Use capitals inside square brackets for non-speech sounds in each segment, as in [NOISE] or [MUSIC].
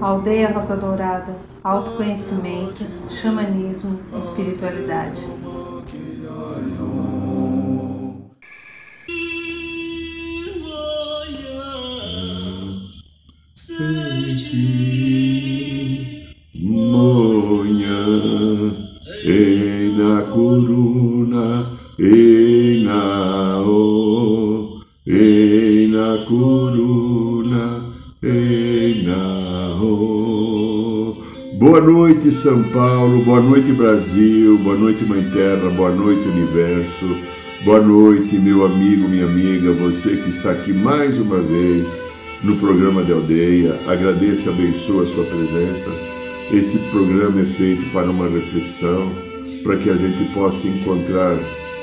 Aldeia Rosa Dourada, autoconhecimento, xamanismo, espiritualidade. São Paulo, boa noite Brasil, boa noite Mãe Terra, boa noite Universo, boa noite meu amigo, minha amiga, você que está aqui mais uma vez no programa de aldeia. Agradeço e abençoe a sua presença. Esse programa é feito para uma reflexão, para que a gente possa encontrar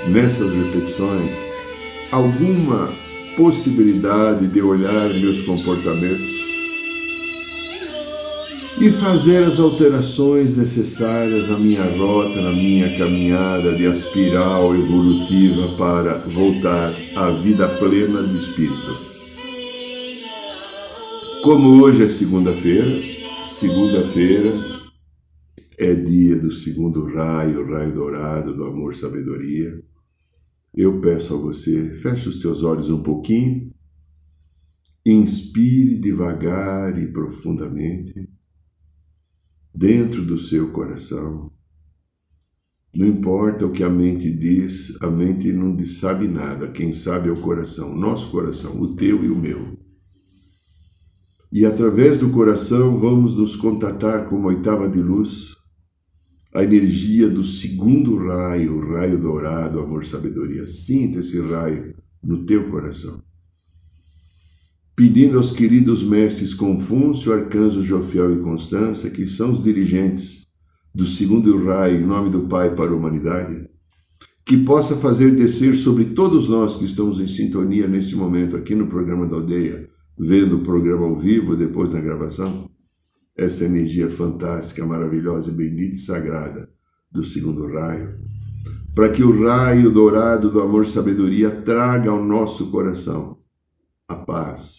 nessas reflexões alguma possibilidade de olhar meus comportamentos e fazer as alterações necessárias na minha rota, na minha caminhada de espiral evolutiva para voltar à vida plena do Espírito. Como hoje é segunda-feira, segunda-feira é dia do segundo raio, raio dourado do amor sabedoria. Eu peço a você, feche os teus olhos um pouquinho, inspire devagar e profundamente dentro do seu coração. Não importa o que a mente diz, a mente não sabe nada. Quem sabe é o coração, nosso coração, o teu e o meu. E através do coração vamos nos contatar com uma oitava de luz, a energia do segundo raio, o raio dourado, amor, sabedoria. Sinta esse raio no teu coração pedindo aos queridos mestres Confúcio, Arcanjo Jofiel e Constância, que são os dirigentes do segundo raio em nome do Pai para a humanidade, que possa fazer descer sobre todos nós que estamos em sintonia nesse momento aqui no programa da aldeia, vendo o programa ao vivo depois da gravação, essa energia fantástica, maravilhosa, bendita e sagrada do segundo raio, para que o raio dourado do amor sabedoria traga ao nosso coração a paz,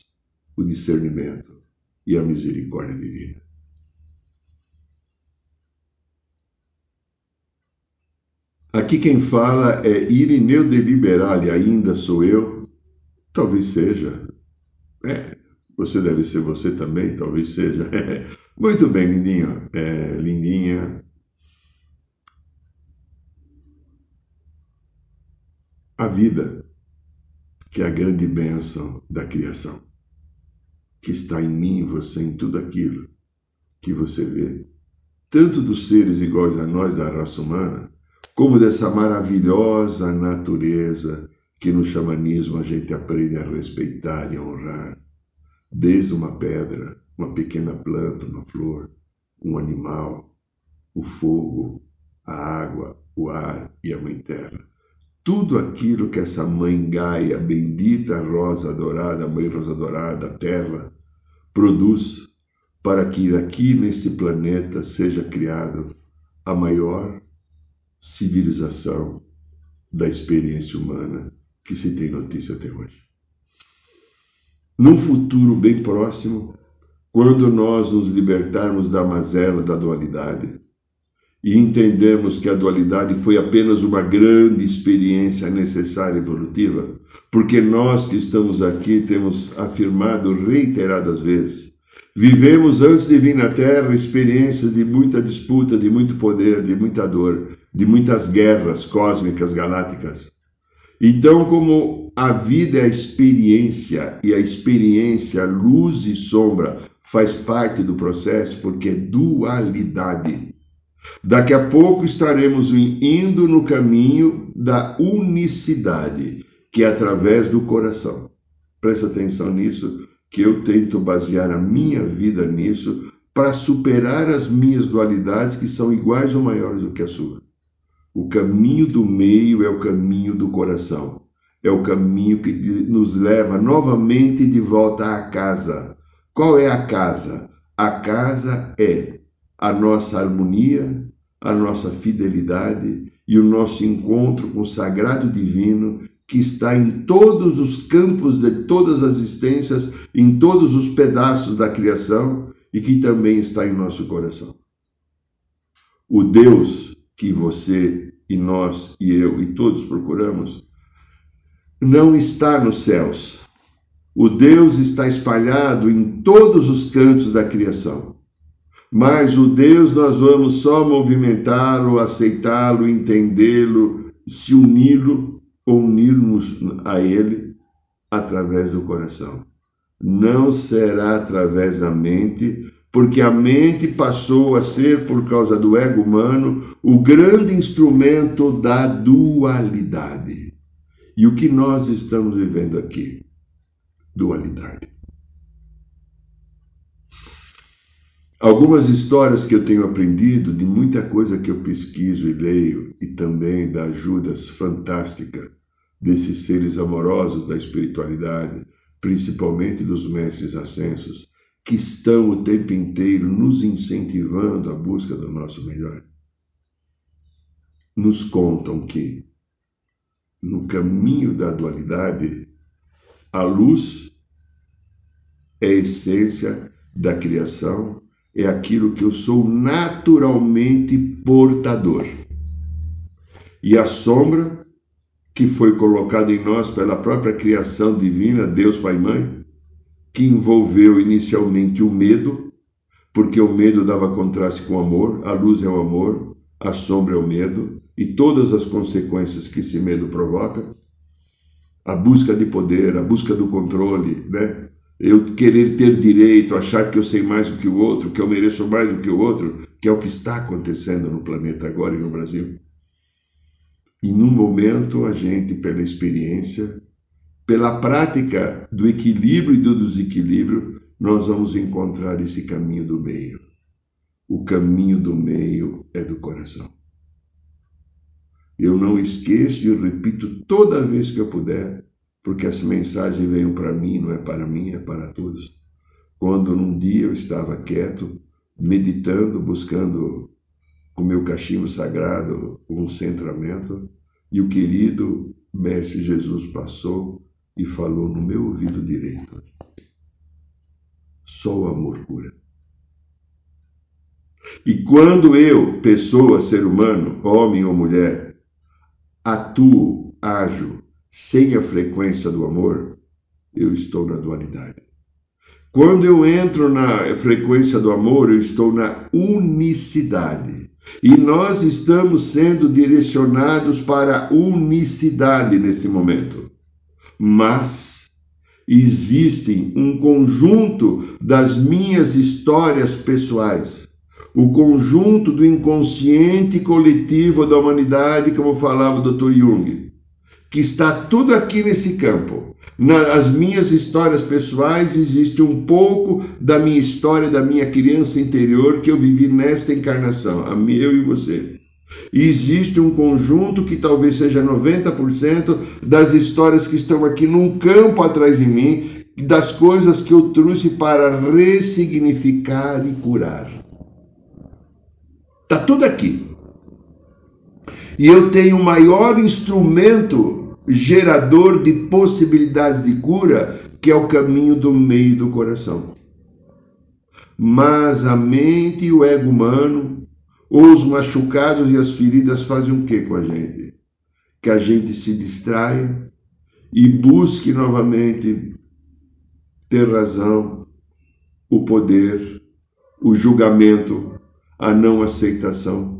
o discernimento e a misericórdia divina. Aqui quem fala é Irineu de Liberale, ainda sou eu? Talvez seja. É, você deve ser você também, talvez seja. [LAUGHS] Muito bem, lindinho. É, lindinha. A vida, que é a grande bênção da criação que está em mim, você, em tudo aquilo que você vê, tanto dos seres iguais a nós da raça humana, como dessa maravilhosa natureza que no xamanismo a gente aprende a respeitar e a honrar, desde uma pedra, uma pequena planta, uma flor, um animal, o fogo, a água, o ar e a mãe terra. Tudo aquilo que essa mãe Gaia, bendita rosa dourada, mãe rosa dourada, terra, produz para que aqui nesse planeta seja criado a maior civilização da experiência humana que se tem notícia até hoje. Num futuro bem próximo, quando nós nos libertarmos da mazela da dualidade e entendermos que a dualidade foi apenas uma grande experiência necessária e evolutiva, porque nós que estamos aqui temos afirmado reiteradas vezes, vivemos antes de vir na Terra experiências de muita disputa, de muito poder, de muita dor, de muitas guerras cósmicas galácticas. Então, como a vida é a experiência e a experiência, luz e sombra, faz parte do processo, porque é dualidade. Daqui a pouco estaremos indo no caminho da unicidade que é através do coração. Presta atenção nisso, que eu tento basear a minha vida nisso para superar as minhas dualidades que são iguais ou maiores do que a sua. O caminho do meio é o caminho do coração. É o caminho que nos leva novamente de volta à casa. Qual é a casa? A casa é a nossa harmonia, a nossa fidelidade e o nosso encontro com o sagrado divino que está em todos os campos de todas as existências, em todos os pedaços da criação e que também está em nosso coração. O Deus que você e nós e eu e todos procuramos não está nos céus. O Deus está espalhado em todos os cantos da criação. Mas o Deus nós vamos só movimentá-lo, aceitá-lo, entendê-lo, se uni-lo ou unirmos a Ele através do coração. Não será através da mente, porque a mente passou a ser, por causa do ego humano, o grande instrumento da dualidade. E o que nós estamos vivendo aqui? Dualidade. Algumas histórias que eu tenho aprendido, de muita coisa que eu pesquiso e leio, e também da ajudas fantástica desses seres amorosos da espiritualidade, principalmente dos mestres ascensos, que estão o tempo inteiro nos incentivando à busca do nosso melhor. Nos contam que, no caminho da dualidade, a luz é a essência da criação, é aquilo que eu sou naturalmente portador. E a sombra que foi colocado em nós pela própria criação divina, Deus Pai e Mãe, que envolveu inicialmente o medo, porque o medo dava contraste com o amor, a luz é o amor, a sombra é o medo, e todas as consequências que esse medo provoca, a busca de poder, a busca do controle, né? Eu querer ter direito, achar que eu sei mais do que o outro, que eu mereço mais do que o outro, que é o que está acontecendo no planeta agora e no Brasil. E num momento a gente, pela experiência, pela prática do equilíbrio e do desequilíbrio, nós vamos encontrar esse caminho do meio. O caminho do meio é do coração. Eu não esqueço e repito toda vez que eu puder, porque essa mensagem veio para mim, não é para mim, é para todos. Quando num dia eu estava quieto, meditando, buscando com meu cachimbo sagrado um centramento, e o querido Mestre Jesus passou e falou no meu ouvido direito: Só o amor cura. E quando eu, pessoa, ser humano, homem ou mulher, atuo, ajo, sem a frequência do amor, eu estou na dualidade. Quando eu entro na frequência do amor, eu estou na unicidade. E nós estamos sendo direcionados para a unicidade nesse momento. Mas existe um conjunto das minhas histórias pessoais, o conjunto do inconsciente coletivo da humanidade, como falava o Dr. Jung, que está tudo aqui nesse campo. Nas minhas histórias pessoais existe um pouco da minha história, da minha criança interior que eu vivi nesta encarnação, a eu e você. E existe um conjunto que talvez seja 90% das histórias que estão aqui num campo atrás de mim, das coisas que eu trouxe para ressignificar e curar. Está tudo aqui. E eu tenho o maior instrumento gerador de possibilidades de cura, que é o caminho do meio do coração. Mas a mente e o ego humano, os machucados e as feridas fazem o que com a gente? Que a gente se distraia e busque novamente ter razão, o poder, o julgamento, a não aceitação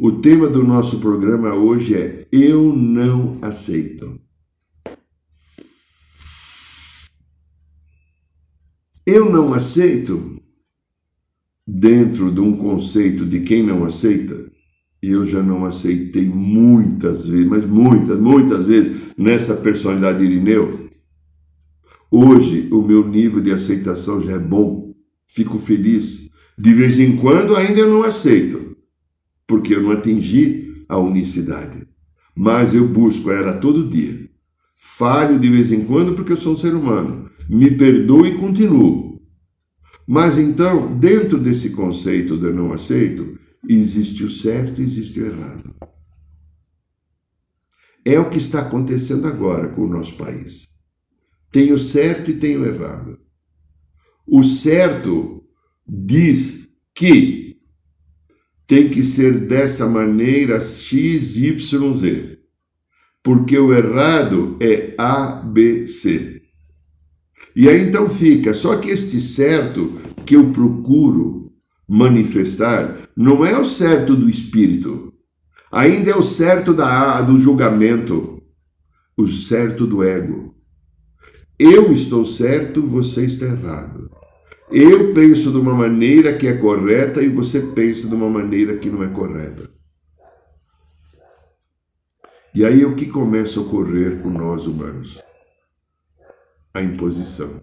o tema do nosso programa hoje é Eu não aceito. Eu não aceito, dentro de um conceito de quem não aceita, eu já não aceitei muitas vezes, mas muitas, muitas vezes, nessa personalidade Irineu. Hoje, o meu nível de aceitação já é bom, fico feliz. De vez em quando, ainda eu não aceito porque eu não atingi a unicidade. Mas eu busco ela todo dia. Falho de vez em quando porque eu sou um ser humano. Me perdoo e continuo. Mas então, dentro desse conceito de não aceito, existe o certo e existe o errado. É o que está acontecendo agora com o nosso país. Tem o certo e tem o errado. O certo diz que tem que ser dessa maneira X, Y, Z. Porque o errado é A, B, C. E aí então fica, só que este certo que eu procuro manifestar não é o certo do espírito, ainda é o certo da, do julgamento, o certo do ego. Eu estou certo, você está errado. Eu penso de uma maneira que é correta e você pensa de uma maneira que não é correta. E aí o que começa a ocorrer com nós humanos? A imposição.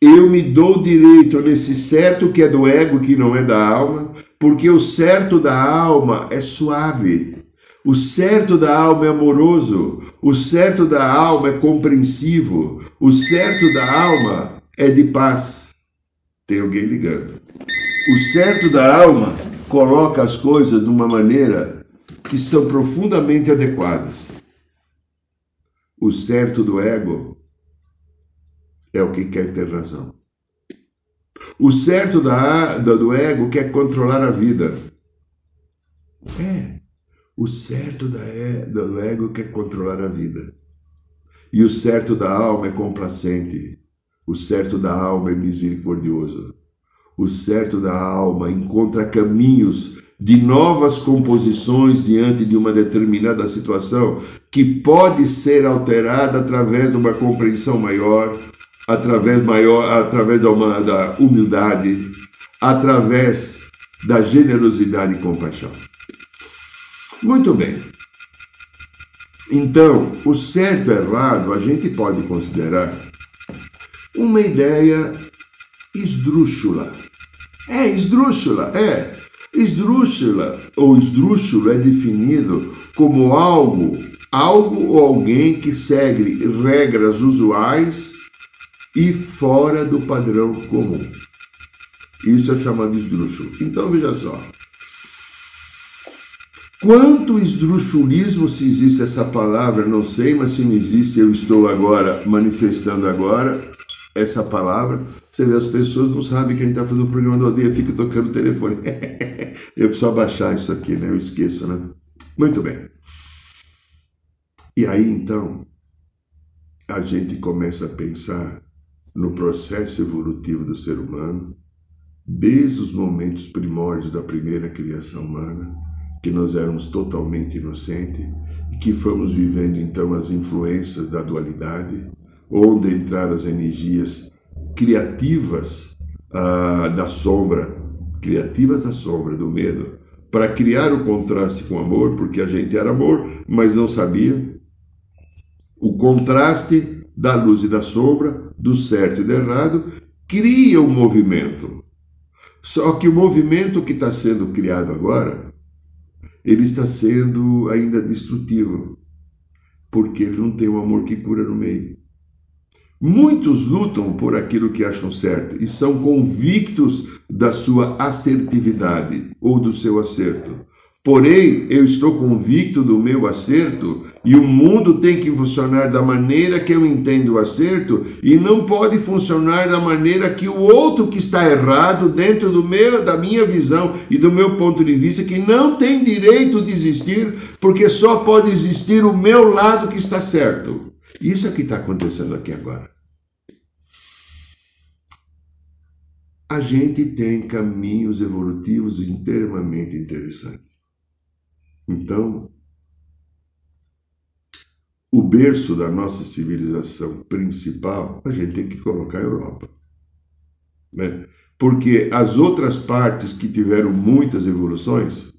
Eu me dou direito nesse certo que é do ego, que não é da alma, porque o certo da alma é suave. O certo da alma é amoroso, o certo da alma é compreensivo, o certo da alma é de paz. Tem alguém ligando. O certo da alma coloca as coisas de uma maneira que são profundamente adequadas. O certo do ego é o que quer ter razão. O certo da, do ego quer controlar a vida. É. O certo da, do ego quer controlar a vida. E o certo da alma é complacente. O certo da alma é misericordioso. O certo da alma encontra caminhos de novas composições diante de uma determinada situação que pode ser alterada através de uma compreensão maior, através maior, através da, uma, da humildade, através da generosidade e compaixão. Muito bem. Então, o certo e errado a gente pode considerar uma ideia esdrúxula. É, esdrúxula, é. Esdrúxula ou esdrúxulo é definido como algo, algo ou alguém que segue regras usuais e fora do padrão comum. Isso é chamado esdrúxulo. Então veja só. Quanto esdrúxulismo, se existe essa palavra, não sei, mas se não existe, eu estou agora manifestando agora essa palavra. Você vê, as pessoas não sabem que a gente está fazendo um programa do aldeia, fica tocando o telefone. [LAUGHS] eu preciso abaixar isso aqui, né? Eu esqueço, né? Muito bem. E aí, então, a gente começa a pensar no processo evolutivo do ser humano, desde os momentos primórdios da primeira criação humana, que nós éramos totalmente inocentes e que fomos vivendo então as influências da dualidade, onde entraram as energias criativas ah, da sombra, criativas da sombra, do medo, para criar o contraste com o amor, porque a gente era amor, mas não sabia. O contraste da luz e da sombra, do certo e do errado, cria um movimento. Só que o movimento que está sendo criado agora ele está sendo ainda destrutivo, porque ele não tem o amor que cura no meio. Muitos lutam por aquilo que acham certo e são convictos da sua assertividade ou do seu acerto. Porém, eu estou convicto do meu acerto e o mundo tem que funcionar da maneira que eu entendo o acerto e não pode funcionar da maneira que o outro que está errado dentro do meu, da minha visão e do meu ponto de vista que não tem direito de existir, porque só pode existir o meu lado que está certo. Isso é o que está acontecendo aqui agora. A gente tem caminhos evolutivos extremamente interessantes. Então, o berço da nossa civilização principal, a gente tem que colocar a Europa. Né? Porque as outras partes que tiveram muitas evoluções,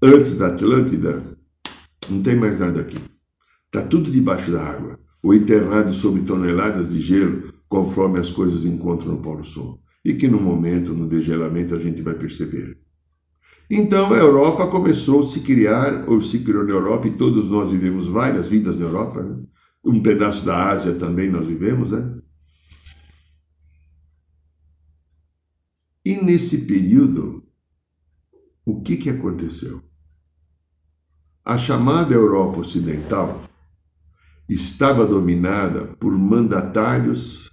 antes da Atlântida, não tem mais nada aqui. Está tudo debaixo da água, ou enterrado sob toneladas de gelo, conforme as coisas encontram no Polo Sul. E que no momento, no degelamento, a gente vai perceber. Então a Europa começou a se criar, ou se criou na Europa, e todos nós vivemos várias vidas na Europa. Né? Um pedaço da Ásia também nós vivemos, né? E nesse período, o que, que aconteceu? A chamada Europa Ocidental estava dominada por mandatários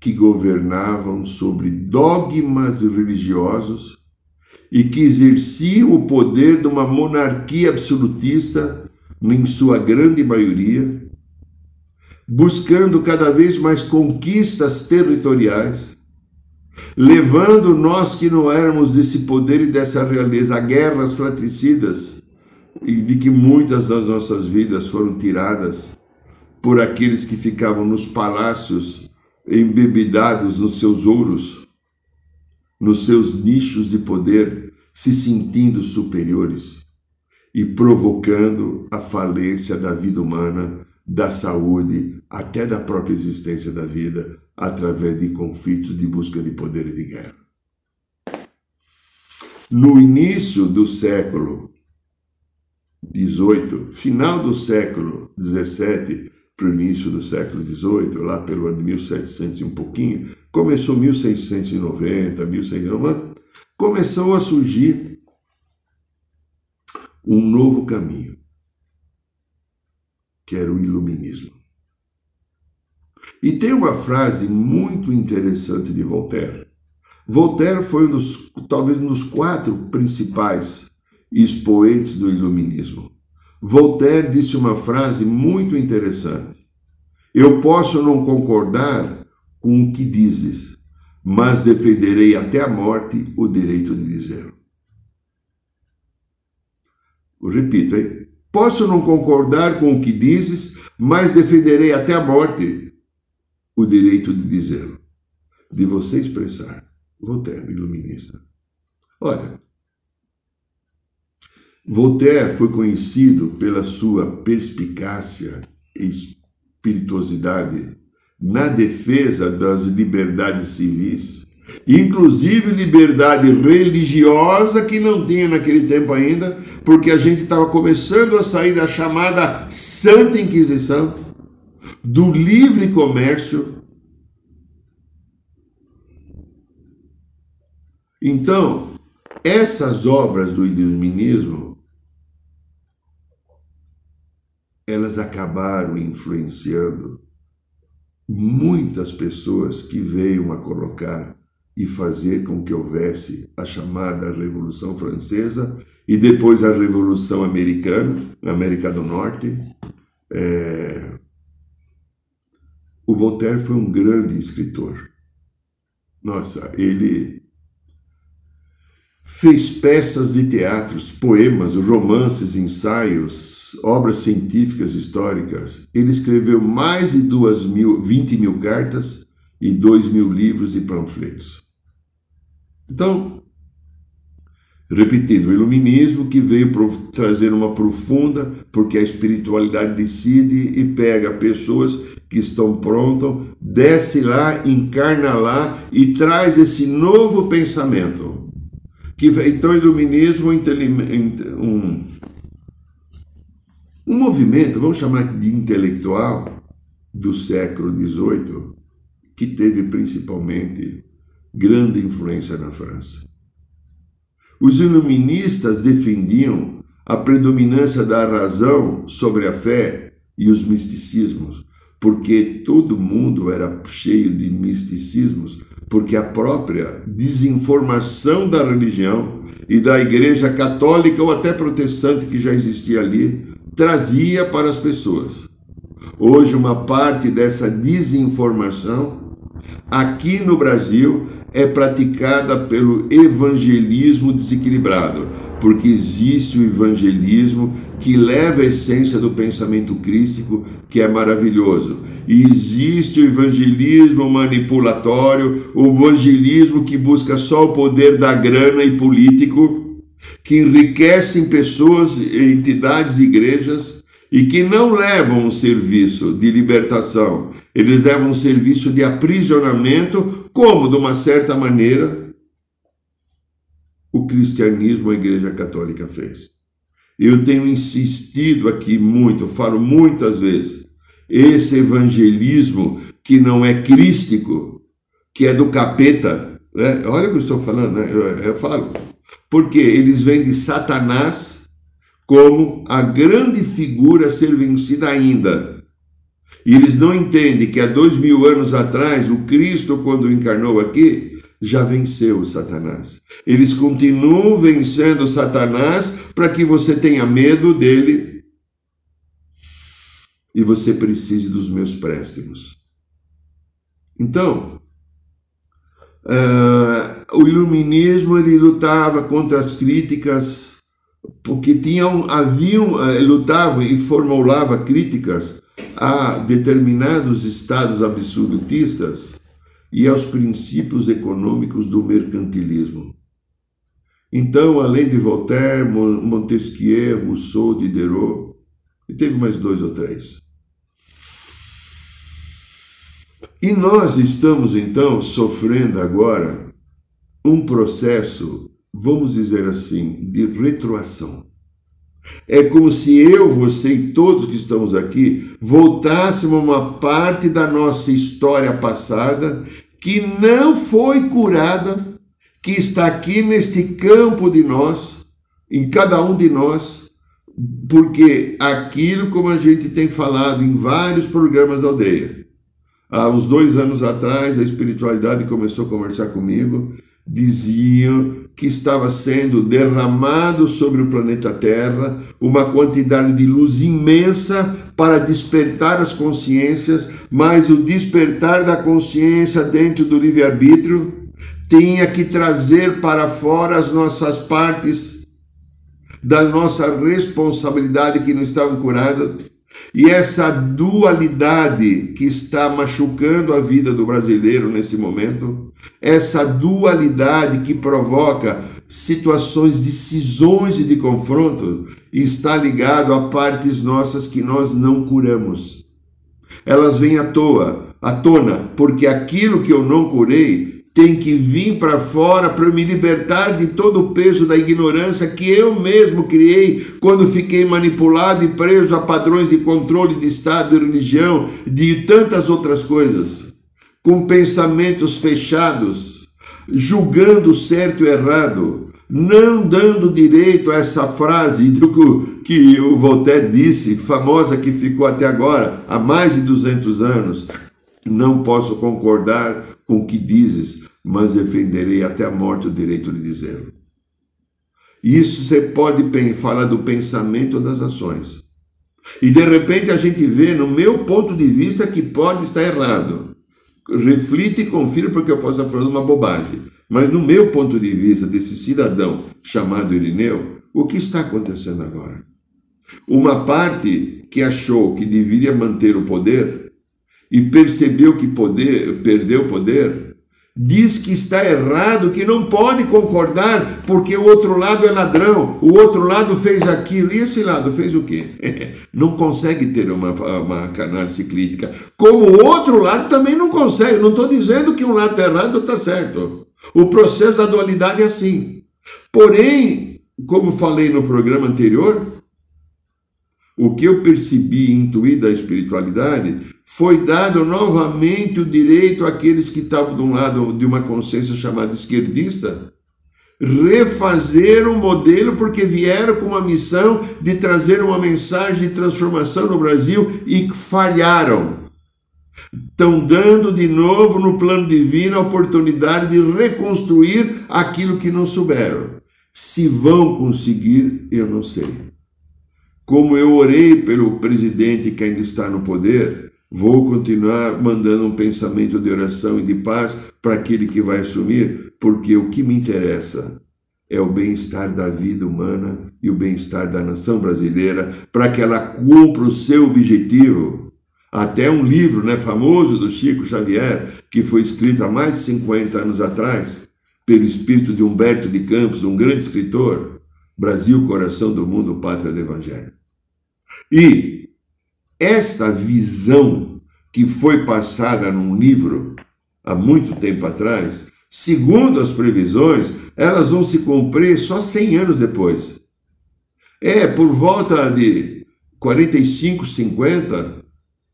que governavam sobre dogmas religiosos e que exerciam o poder de uma monarquia absolutista, em sua grande maioria, buscando cada vez mais conquistas territoriais, levando nós que não éramos desse poder e dessa realeza a guerras fratricidas, e de que muitas das nossas vidas foram tiradas por aqueles que ficavam nos palácios embebedados nos seus ouros, nos seus nichos de poder, se sentindo superiores e provocando a falência da vida humana, da saúde, até da própria existência da vida, através de conflitos de busca de poder e de guerra. No início do século XVIII, final do século XVII para o início do século XVIII, lá pelo ano 1700 e um pouquinho, começou 1690, 1690, começou a surgir um novo caminho, que era o iluminismo. E tem uma frase muito interessante de Voltaire. Voltaire foi um dos, talvez um dos quatro principais expoentes do iluminismo. Voltaire disse uma frase muito interessante. Eu posso não concordar com o que dizes, mas defenderei até a morte o direito de dizê-lo. Repito, hein? Posso não concordar com o que dizes, mas defenderei até a morte o direito de dizê-lo, de você expressar. Voltaire, iluminista. Olha, Voltaire foi conhecido pela sua perspicácia e espirituosidade na defesa das liberdades civis, inclusive liberdade religiosa que não tinha naquele tempo ainda, porque a gente estava começando a sair da chamada Santa Inquisição, do livre comércio. Então, essas obras do iluminismo elas acabaram influenciando muitas pessoas que veio a colocar e fazer com que houvesse a chamada Revolução Francesa e depois a Revolução Americana, na América do Norte. É... O Voltaire foi um grande escritor. Nossa, ele fez peças de teatros, poemas, romances, ensaios, obras científicas históricas, ele escreveu mais de duas mil, 20 mil cartas e 2 mil livros e panfletos. Então, repetindo, o iluminismo que veio trazer uma profunda, porque a espiritualidade decide e pega pessoas que estão prontas, desce lá, encarna lá e traz esse novo pensamento. Que, então, iluminismo, um, um movimento, vamos chamar de intelectual, do século XVIII, que teve principalmente grande influência na França. Os iluministas defendiam a predominância da razão sobre a fé e os misticismos, porque todo mundo era cheio de misticismos, porque a própria desinformação da religião e da igreja católica ou até protestante que já existia ali trazia para as pessoas. Hoje, uma parte dessa desinformação aqui no Brasil é praticada pelo evangelismo desequilibrado, porque existe o evangelismo que leva a essência do pensamento crístico, que é maravilhoso. E existe o evangelismo manipulatório, o evangelismo que busca só o poder da grana e político que enriquecem pessoas, entidades, igrejas e que não levam um serviço de libertação, eles levam um serviço de aprisionamento, como de uma certa maneira o cristianismo, a Igreja Católica fez. Eu tenho insistido aqui muito, falo muitas vezes, esse evangelismo que não é crístico, que é do capeta, né? olha o que eu estou falando, né? eu, eu falo, Porque eles vêm de Satanás como a grande figura a ser vencida ainda. E eles não entendem que há dois mil anos atrás, o Cristo, quando encarnou aqui, já venceu o Satanás. Eles continuam vencendo Satanás para que você tenha medo dele e você precise dos meus préstimos. Então, uh, o iluminismo ele lutava contra as críticas porque tinham haviam uh, lutava e formulava críticas a determinados estados absolutistas e aos princípios econômicos do mercantilismo. Então, além de Voltaire, Montesquieu, Rousseau, Diderot, e teve mais dois ou três. E nós estamos então sofrendo agora um processo, vamos dizer assim, de retroação. É como se eu, você e todos que estamos aqui voltássemos a uma parte da nossa história passada que não foi curada, que está aqui neste campo de nós, em cada um de nós, porque aquilo, como a gente tem falado em vários programas da aldeia, Há uns dois anos atrás, a espiritualidade começou a conversar comigo, diziam que estava sendo derramado sobre o planeta Terra uma quantidade de luz imensa para despertar as consciências, mas o despertar da consciência dentro do livre-arbítrio tinha que trazer para fora as nossas partes da nossa responsabilidade que não estavam curadas e essa dualidade que está machucando a vida do brasileiro nesse momento, essa dualidade que provoca situações de cisões e de confronto, está ligado a partes nossas que nós não curamos. Elas vêm à toa, à tona, porque aquilo que eu não curei tem que vir para fora para me libertar de todo o peso da ignorância que eu mesmo criei quando fiquei manipulado e preso a padrões de controle de Estado e religião, de tantas outras coisas, com pensamentos fechados, julgando certo e errado, não dando direito a essa frase do que o Voltaire disse, famosa que ficou até agora, há mais de 200 anos. Não posso concordar com o que dizes, mas defenderei até a morte o direito de dizê-lo. Isso você pode falar do pensamento ou das ações. E de repente a gente vê, no meu ponto de vista, que pode estar errado. Reflita e confira porque eu posso estar falando uma bobagem. Mas no meu ponto de vista, desse cidadão chamado Irineu, o que está acontecendo agora? Uma parte que achou que deveria manter o poder e percebeu que poder, perdeu o poder, diz que está errado, que não pode concordar porque o outro lado é ladrão, o outro lado fez aquilo, e esse lado fez o quê? [LAUGHS] não consegue ter uma, uma análise crítica. Como o outro lado também não consegue. Não estou dizendo que um lado está errado ou está certo. O processo da dualidade é assim. Porém, como falei no programa anterior, o que eu percebi e intuí da espiritualidade foi dado novamente o direito àqueles que estavam de um lado de uma consciência chamada esquerdista refazer o modelo porque vieram com uma missão de trazer uma mensagem de transformação no Brasil e falharam. Estão dando de novo no plano divino a oportunidade de reconstruir aquilo que não souberam. Se vão conseguir, eu não sei. Como eu orei pelo presidente que ainda está no poder, vou continuar mandando um pensamento de oração e de paz para aquele que vai assumir, porque o que me interessa é o bem-estar da vida humana e o bem-estar da nação brasileira para que ela cumpra o seu objetivo. Até um livro né, famoso do Chico Xavier, que foi escrito há mais de 50 anos atrás, pelo espírito de Humberto de Campos, um grande escritor, Brasil, coração do mundo, pátria do Evangelho. E esta visão que foi passada num livro há muito tempo atrás, segundo as previsões, elas vão se cumprir só 100 anos depois. É, por volta de 45, 50,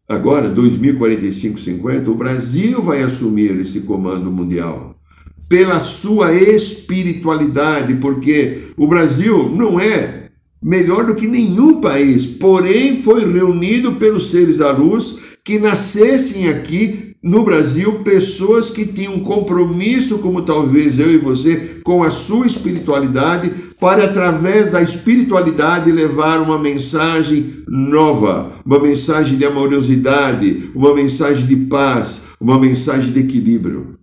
agora 2045, 50, o Brasil vai assumir esse comando mundial pela sua espiritualidade, porque o Brasil não é melhor do que nenhum país, porém foi reunido pelos seres da luz que nascessem aqui no Brasil pessoas que tinham um compromisso, como talvez eu e você, com a sua espiritualidade, para através da espiritualidade levar uma mensagem nova, uma mensagem de amorosidade, uma mensagem de paz, uma mensagem de equilíbrio.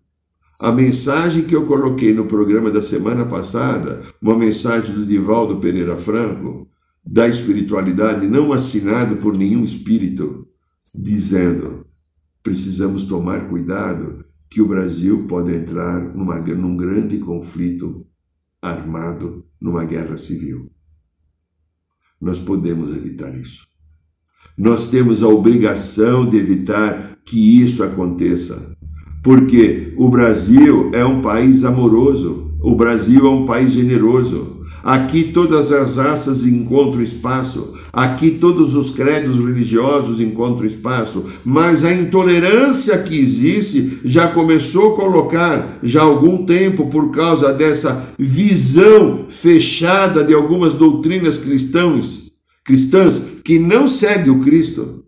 A mensagem que eu coloquei no programa da semana passada, uma mensagem do Divaldo Pereira Franco, da espiritualidade, não assinado por nenhum espírito, dizendo: precisamos tomar cuidado que o Brasil pode entrar numa, num grande conflito armado, numa guerra civil. Nós podemos evitar isso. Nós temos a obrigação de evitar que isso aconteça. Porque o Brasil é um país amoroso, o Brasil é um país generoso. Aqui todas as raças encontram espaço, aqui todos os credos religiosos encontram espaço, mas a intolerância que existe já começou a colocar já há algum tempo por causa dessa visão fechada de algumas doutrinas cristãs, cristãs que não seguem o Cristo.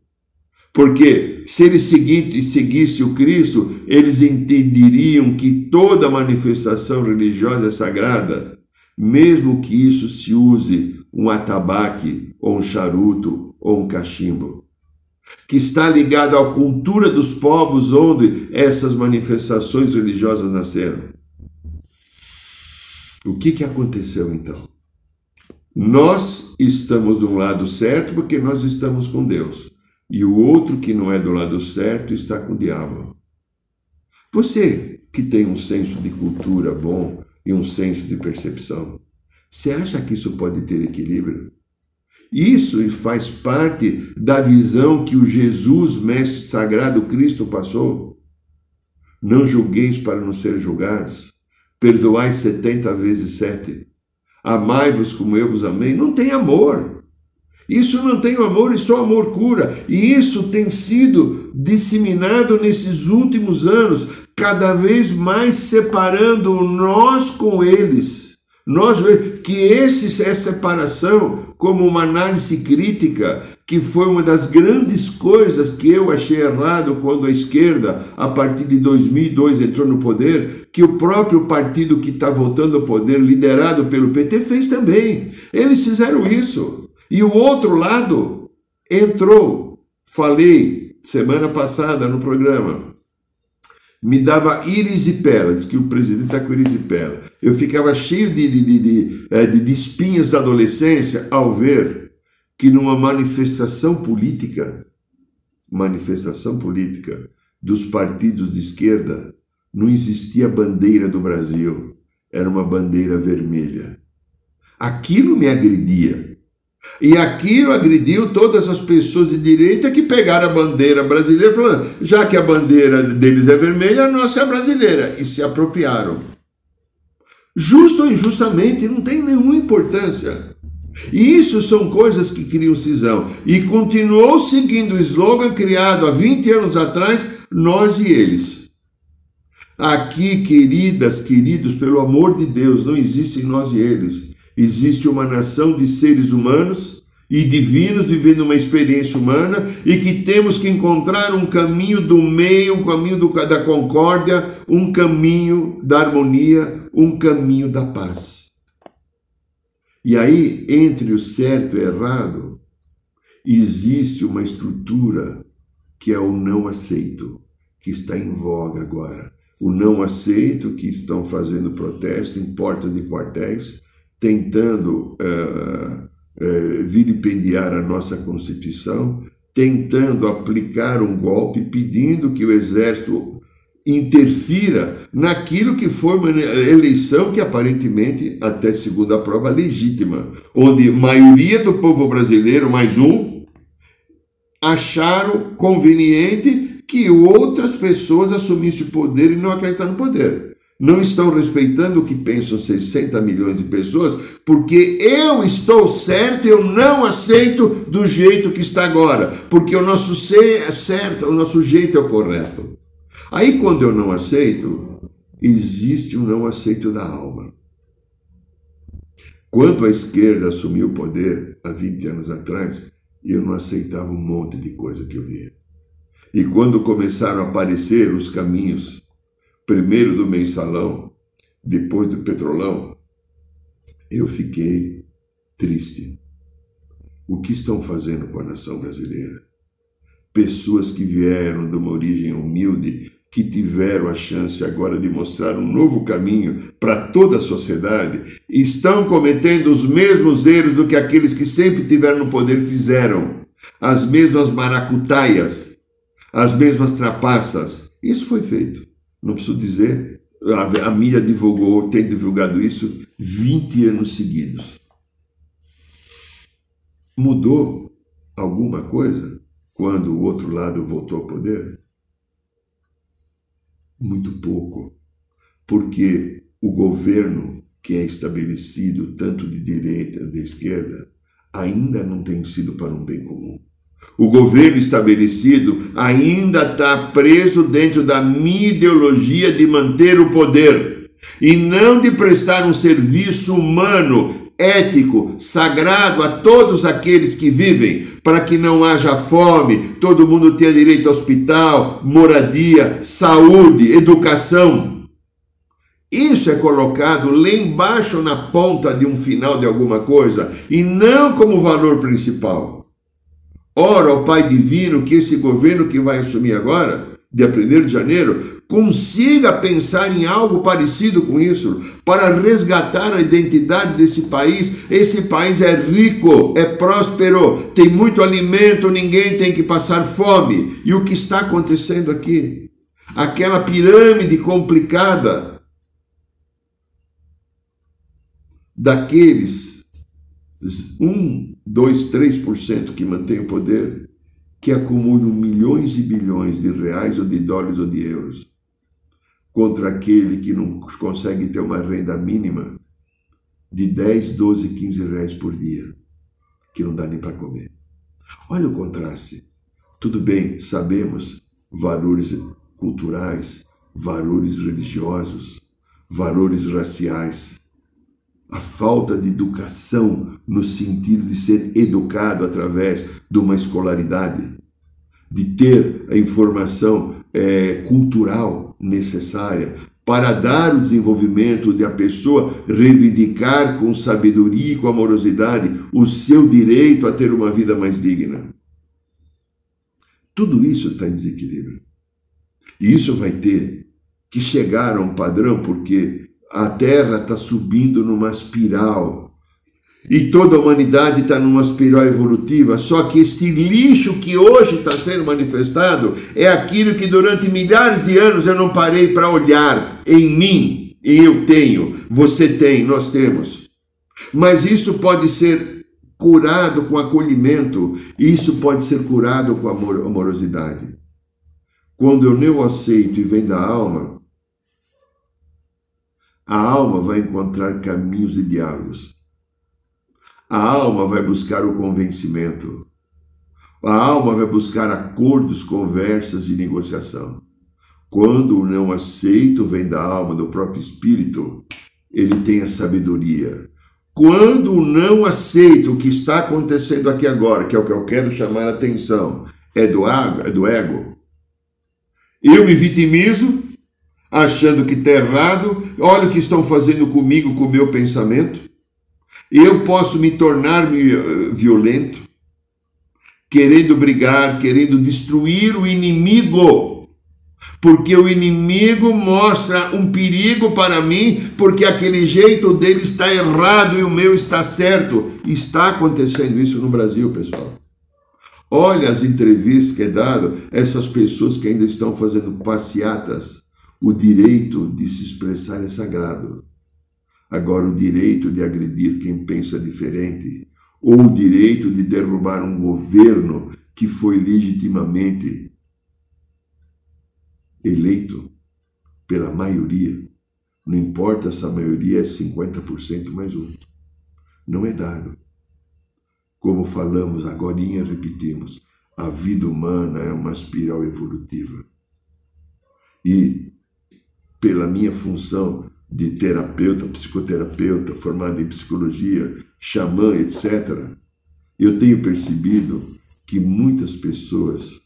Porque se eles seguissem o Cristo, eles entenderiam que toda manifestação religiosa é sagrada, mesmo que isso se use um atabaque, ou um charuto, ou um cachimbo. Que está ligado à cultura dos povos onde essas manifestações religiosas nasceram. O que, que aconteceu então? Nós estamos do lado certo porque nós estamos com Deus e o outro que não é do lado certo está com o diabo. Você que tem um senso de cultura bom e um senso de percepção, você acha que isso pode ter equilíbrio? Isso faz parte da visão que o Jesus, Mestre Sagrado Cristo, passou. Não julgueis para não ser julgados. Perdoai setenta vezes sete. Amai-vos como eu vos amei. Não tem amor. Isso não tem amor e só amor cura. E isso tem sido disseminado nesses últimos anos, cada vez mais separando nós com eles. Nós que esse, essa separação, como uma análise crítica, que foi uma das grandes coisas que eu achei errado quando a esquerda, a partir de 2002, entrou no poder, que o próprio partido que está voltando ao poder, liderado pelo PT, fez também. Eles fizeram isso. E o outro lado entrou. Falei semana passada no programa. Me dava irisipela, diz que o presidente está com irisipela. Eu ficava cheio de, de, de, de, de espinhas da adolescência ao ver que numa manifestação política, manifestação política dos partidos de esquerda, não existia bandeira do Brasil, era uma bandeira vermelha. Aquilo me agredia. E aquilo agrediu todas as pessoas de direita que pegaram a bandeira brasileira, falando, já que a bandeira deles é vermelha, a nossa é brasileira, e se apropriaram. Justo ou injustamente, não tem nenhuma importância. E isso são coisas que criam cisão. E continuou seguindo o slogan criado há 20 anos atrás, nós e eles. Aqui, queridas, queridos, pelo amor de Deus, não existe nós e eles existe uma nação de seres humanos e divinos vivendo uma experiência humana e que temos que encontrar um caminho do meio, um caminho do, da concórdia, um caminho da harmonia, um caminho da paz. E aí, entre o certo e o errado, existe uma estrutura que é o não aceito, que está em voga agora. O não aceito que estão fazendo protesto em portas de quartéis, tentando uh, uh, vilipendiar a nossa Constituição, tentando aplicar um golpe, pedindo que o Exército interfira naquilo que foi uma eleição que aparentemente, até segundo a prova, legítima, onde maioria do povo brasileiro, mais um, acharam conveniente que outras pessoas assumissem o poder e não acreditaram no poder não estão respeitando o que pensam 60 milhões de pessoas, porque eu estou certo eu não aceito do jeito que está agora, porque o nosso ser é certo, o nosso jeito é o correto. Aí quando eu não aceito, existe um não aceito da alma. Quando a esquerda assumiu o poder, há 20 anos atrás, eu não aceitava um monte de coisa que eu via. E quando começaram a aparecer os caminhos, primeiro do mensalão, depois do petrolão, eu fiquei triste. O que estão fazendo com a nação brasileira? Pessoas que vieram de uma origem humilde, que tiveram a chance agora de mostrar um novo caminho para toda a sociedade, estão cometendo os mesmos erros do que aqueles que sempre tiveram no poder fizeram. As mesmas maracutaias, as mesmas trapaças. Isso foi feito. Não preciso dizer, a, a mídia divulgou, tem divulgado isso 20 anos seguidos. Mudou alguma coisa quando o outro lado voltou ao poder? Muito pouco, porque o governo que é estabelecido tanto de direita de esquerda ainda não tem sido para um bem comum. O governo estabelecido ainda está preso dentro da minha ideologia de manter o poder e não de prestar um serviço humano, ético, sagrado a todos aqueles que vivem, para que não haja fome, todo mundo tenha direito a hospital, moradia, saúde, educação. Isso é colocado lá embaixo na ponta de um final de alguma coisa e não como valor principal. Ora ao Pai Divino que esse governo que vai assumir agora, dia 1 de janeiro, consiga pensar em algo parecido com isso, para resgatar a identidade desse país. Esse país é rico, é próspero, tem muito alimento, ninguém tem que passar fome. E o que está acontecendo aqui? Aquela pirâmide complicada daqueles 1, 2, 3% que mantém o poder, que acumulam milhões e bilhões de reais ou de dólares ou de euros, contra aquele que não consegue ter uma renda mínima de 10, 12, 15 reais por dia, que não dá nem para comer. Olha o contraste. Tudo bem, sabemos valores culturais, valores religiosos, valores raciais, a falta de educação no sentido de ser educado através de uma escolaridade, de ter a informação é, cultural necessária para dar o desenvolvimento de a pessoa reivindicar com sabedoria e com amorosidade o seu direito a ter uma vida mais digna. Tudo isso está em desequilíbrio. E isso vai ter que chegar a um padrão, porque a Terra está subindo numa espiral. E toda a humanidade está numa espiral evolutiva, só que este lixo que hoje está sendo manifestado é aquilo que durante milhares de anos eu não parei para olhar em mim. E eu tenho, você tem, nós temos. Mas isso pode ser curado com acolhimento, isso pode ser curado com amorosidade. Quando eu não aceito e vem da alma, a alma vai encontrar caminhos e diálogos. A alma vai buscar o convencimento. A alma vai buscar acordos, conversas e negociação. Quando o não aceito vem da alma, do próprio espírito, ele tem a sabedoria. Quando o não aceito o que está acontecendo aqui agora, que é o que eu quero chamar a atenção, é do, é do ego. Eu me vitimizo, achando que está errado, olha o que estão fazendo comigo, com o meu pensamento. Eu posso me tornar eh, violento, querendo brigar, querendo destruir o inimigo, porque o inimigo mostra um perigo para mim, porque aquele jeito dele está errado e o meu está certo. Está acontecendo isso no Brasil, pessoal. Olha as entrevistas que é dado essas pessoas que ainda estão fazendo passeatas o direito de se expressar é sagrado. Agora, o direito de agredir quem pensa diferente, ou o direito de derrubar um governo que foi legitimamente eleito pela maioria, não importa se a maioria é 50% mais um, não é dado. Como falamos agora, repetimos, a vida humana é uma espiral evolutiva. E pela minha função de terapeuta, psicoterapeuta, formado em psicologia, xamã, etc., eu tenho percebido que muitas pessoas,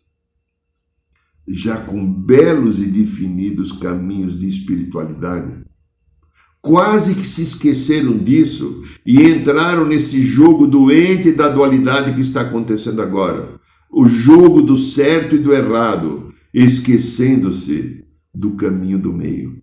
já com belos e definidos caminhos de espiritualidade, quase que se esqueceram disso e entraram nesse jogo doente da dualidade que está acontecendo agora. O jogo do certo e do errado, esquecendo-se do caminho do meio.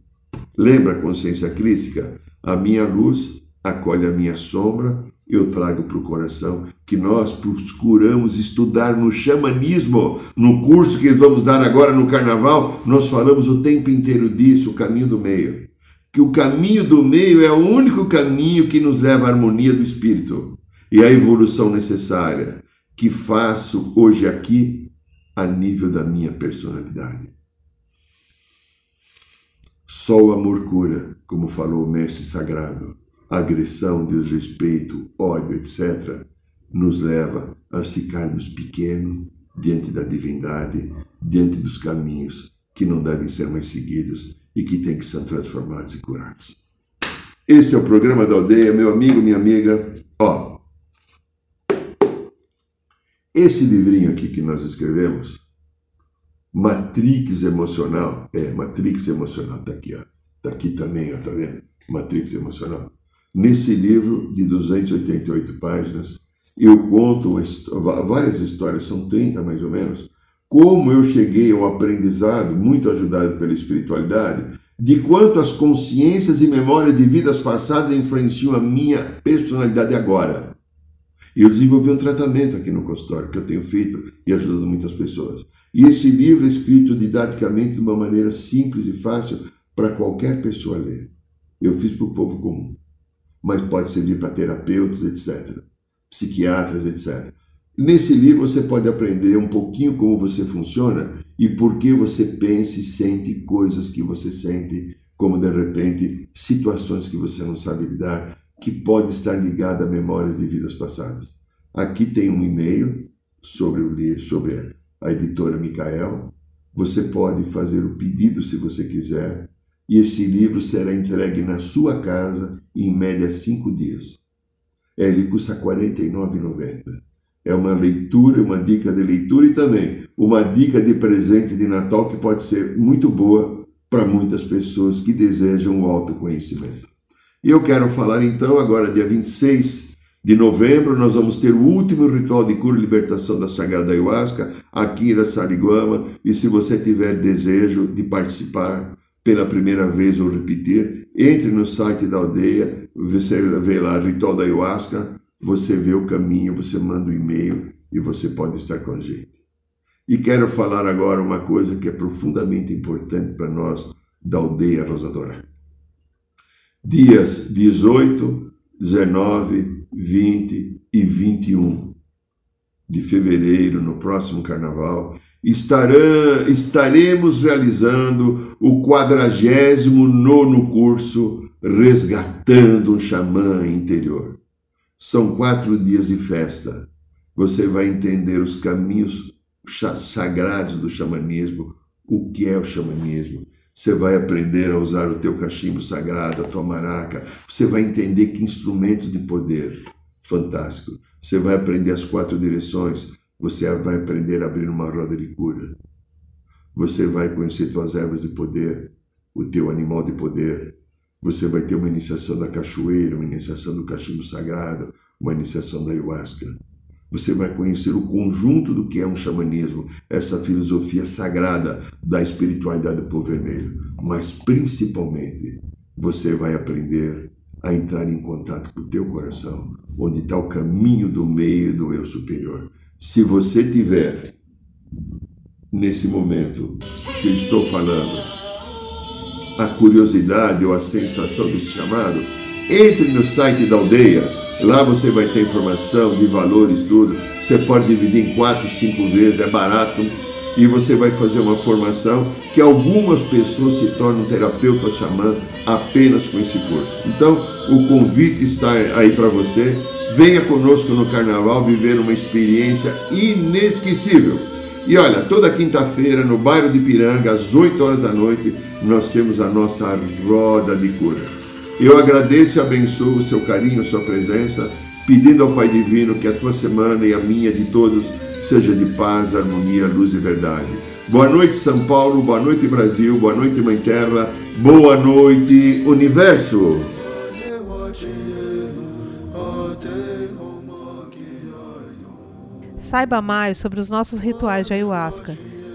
Lembra a consciência crítica? A minha luz acolhe a minha sombra, eu trago para o coração que nós procuramos estudar no xamanismo, no curso que vamos dar agora no carnaval, nós falamos o tempo inteiro disso, o caminho do meio que o caminho do meio é o único caminho que nos leva à harmonia do espírito e à evolução necessária que faço hoje aqui a nível da minha personalidade. Só o amor cura, como falou o mestre sagrado. agressão, desrespeito, ódio, etc., nos leva a ficarmos pequenos diante da divindade, diante dos caminhos que não devem ser mais seguidos e que têm que ser transformados e curados. Este é o programa da aldeia, meu amigo, minha amiga. Ó, esse livrinho aqui que nós escrevemos, Matrix Emocional, é, Matrix Emocional, tá aqui, ó. Tá aqui também, tá vendo? Matrix Emocional. Nesse livro de 288 páginas, eu conto várias histórias, são 30 mais ou menos, como eu cheguei ao aprendizado, muito ajudado pela espiritualidade, de quanto as consciências e memórias de vidas passadas influenciam a minha personalidade agora. E eu desenvolvi um tratamento aqui no consultório que eu tenho feito e ajudando muitas pessoas. E esse livro é escrito didaticamente de uma maneira simples e fácil para qualquer pessoa ler. Eu fiz para o povo comum, mas pode servir para terapeutas, etc., psiquiatras, etc. Nesse livro você pode aprender um pouquinho como você funciona e por que você pensa e sente coisas que você sente, como de repente situações que você não sabe lidar, que pode estar ligada a memórias de vidas passadas. Aqui tem um e-mail sobre o livro, sobre a editora Micael. Você pode fazer o pedido se você quiser, e esse livro será entregue na sua casa em média cinco dias. Ele custa R$ 49,90 é uma leitura, uma dica de leitura e também uma dica de presente de Natal que pode ser muito boa para muitas pessoas que desejam o autoconhecimento. E eu quero falar então, agora, dia 26 de novembro, nós vamos ter o último ritual de cura e libertação da Sagrada Ayahuasca aqui em Sariguama. E se você tiver desejo de participar pela primeira vez ou repetir, entre no site da aldeia, você vê lá Ritual da Ayahuasca, você vê o caminho, você manda um e-mail e você pode estar com a gente. E quero falar agora uma coisa que é profundamente importante para nós da aldeia Rosadora. Dias 18, 19, 20 e 21 de fevereiro, no próximo carnaval, estaremos realizando o 49 curso Resgatando um Xamã Interior. São quatro dias de festa. Você vai entender os caminhos sagrados do xamanismo, o que é o xamanismo. Você vai aprender a usar o teu cachimbo sagrado, a tua maraca. Você vai entender que instrumentos de poder. Fantástico. Você vai aprender as quatro direções. Você vai aprender a abrir uma roda de cura. Você vai conhecer tuas ervas de poder, o teu animal de poder, você vai ter uma iniciação da cachoeira, uma iniciação do cachimbo sagrado, uma iniciação da ayahuasca. Você vai conhecer o conjunto do que é um xamanismo, essa filosofia sagrada da espiritualidade do povo vermelho. Mas principalmente, você vai aprender a entrar em contato com o teu coração, onde está o caminho do meio do eu superior. Se você tiver, nesse momento que eu estou falando, a curiosidade ou a sensação desse chamado, entre no site da aldeia. Lá você vai ter informação de valores, tudo. Você pode dividir em quatro, cinco vezes, é barato. E você vai fazer uma formação que algumas pessoas se tornam terapeuta xamã apenas com esse curso. Então, o convite está aí para você. Venha conosco no carnaval viver uma experiência inesquecível E olha, toda quinta-feira no bairro de Piranga, às 8 horas da noite, nós temos a nossa roda de cura. Eu agradeço e abençoo o seu carinho, sua presença, pedindo ao Pai Divino que a tua semana e a minha de todos seja de paz, harmonia, luz e verdade. Boa noite, São Paulo, boa noite, Brasil, boa noite, Mãe Terra, boa noite, Universo. Saiba mais sobre os nossos rituais de ayahuasca,